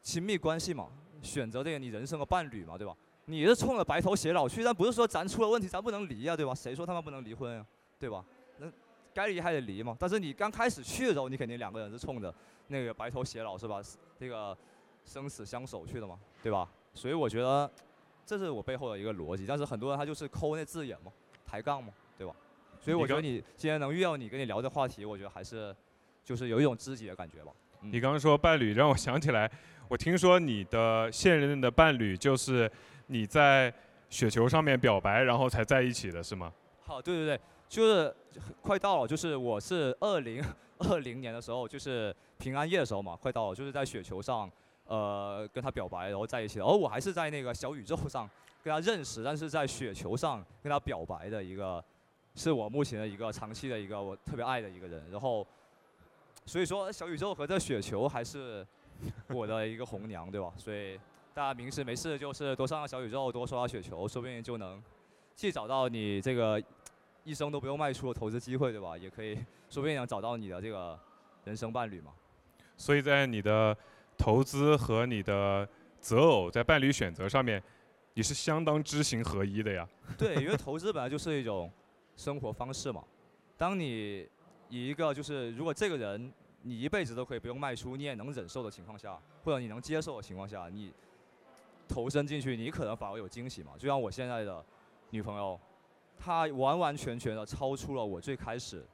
亲密关系嘛，选择这个你人生的伴侣嘛，对吧？你是冲着白头偕老去，但不是说咱出了问题咱不能离啊，对吧？谁说他们不能离婚啊，对吧？那该离还得离嘛。但是你刚开始去的时候，你肯定两个人是冲着那个白头偕老是吧？这个生死相守去的嘛，对吧？所以我觉得这是我背后的一个逻辑。但是很多人他就是抠那字眼嘛，抬杠嘛，对吧？所以我觉得你今天能遇到你跟你聊这话题，我觉得还是就是有一种知己的感觉吧。嗯你刚刚说伴侣，让我想起来，我听说你的现任的伴侣就是你在雪球上面表白，然后才在一起的，是吗？好，对对对，就是快到了，就是我是二零二零年的时候，就是平安夜的时候嘛，快到了，就是在雪球上，呃，跟他表白，然后在一起的。而我还是在那个小宇宙上跟他认识，但是在雪球上跟他表白的一个，是我目前的一个长期的一个我特别爱的一个人。然后，所以说小宇宙和这雪球还是 我的一个红娘，对吧？所以大家平时没事就是多上上小宇宙，多刷刷雪球，说不定就能既找到你这个一生都不用卖出的投资机会，对吧？也可以，说不定能找到你的这个人生伴侣嘛。所以在你的投资和你的择偶在伴侣选择上面，你是相当知行合一的呀。对，因为投资本来就是一种生活方式嘛。当你以一个就是如果这个人你一辈子都可以不用卖出，你也能忍受的情况下，或者你能接受的情况下，你投身进去，你可能反而有惊喜嘛。就像我现在的女朋友，她完完全全的超出了我最开始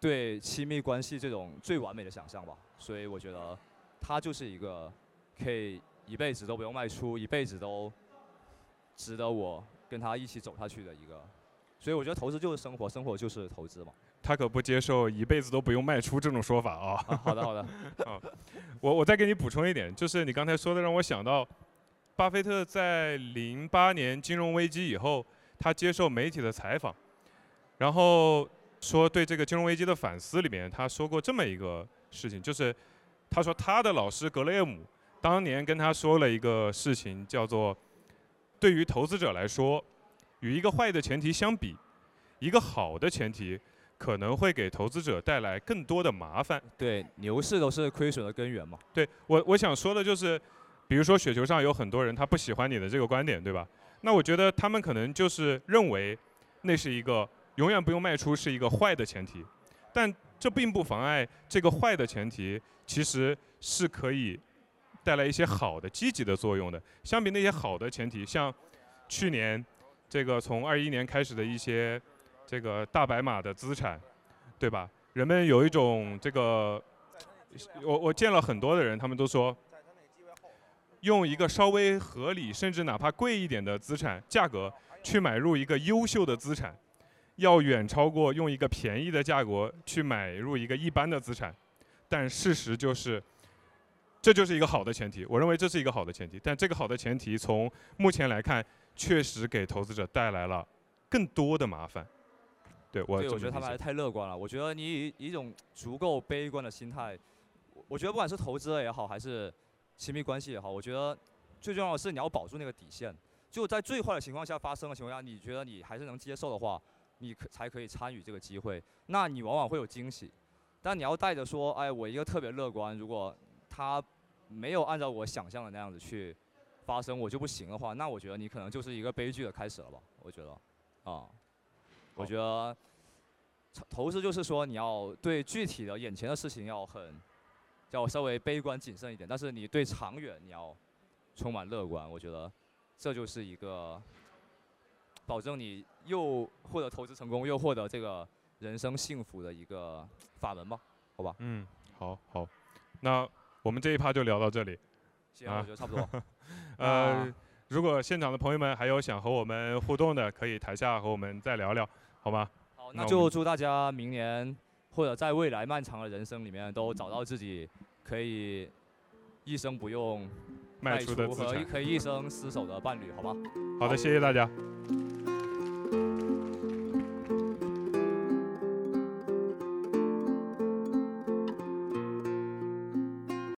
对亲密关系这种最完美的想象吧。所以我觉得她就是一个可以一辈子都不用卖出，一辈子都值得我跟她一起走下去的一个。所以我觉得投资就是生活，生活就是投资嘛。他可不接受一辈子都不用卖出这种说法啊。啊好的好的，啊，我我再给你补充一点，就是你刚才说的让我想到，巴菲特在零八年金融危机以后，他接受媒体的采访，然后说对这个金融危机的反思里面，他说过这么一个事情，就是他说他的老师格雷厄姆当年跟他说了一个事情，叫做对于投资者来说，与一个坏的前提相比，一个好的前提可能会给投资者带来更多的麻烦。对，牛市都是亏损的根源嘛。对我我想说的就是，比如说雪球上有很多人他不喜欢你的这个观点，对吧？那我觉得他们可能就是认为那是一个永远不用卖出是一个坏的前提，但这并不妨碍这个坏的前提其实是可以带来一些好的积极的作用的。相比那些好的前提，像去年这个从二一年开始的一些这个大白马的资产，对吧？人们有一种这个，我我见了很多的人，他们都说，用一个稍微合理，甚至哪怕贵一点的资产价格去买入一个优秀的资产，要远超过用一个便宜的价格去买入一个一般的资产。但事实就是，这就是一个好的前提。我认为这是一个好的前提，但这个好的前提从目前来看，确实给投资者带来了更多的麻烦。对我我觉得他们还是太乐观了。我觉得你以以一种足够悲观的心态，我我觉得不管是投资也好，还是亲密关系也好，我觉得最重要的是你要保住那个底线。就在最坏的情况下发生的情况下，你觉得你还是能接受的话，你可才可以参与这个机会。那你往往会有惊喜，但你要带着说，哎，我一个特别乐观，如果他没有按照我想象的那样子去发生，我就不行的话，那我觉得你可能就是一个悲剧的开始了吧？我觉得，啊、我觉得投投资就是说你要对具体的眼前的事情要很，要稍微悲观谨慎一点，但是你对长远你要充满乐观。我觉得这就是一个保证你又获得投资成功，又获得这个人生幸福的一个法门吧？好吧？嗯，好好，那我们这一趴就聊到这里。行，啊我觉得差不多。呃啊，如果现场的朋友们还有想和我们互动的，可以台下和我们再聊聊，好吗？好，那就祝大家明年或者在未来漫长的人生里面都找到自己可以一生不用卖出的资产。和可以一生厮守的伴侣，好吧？好的，谢谢大家。好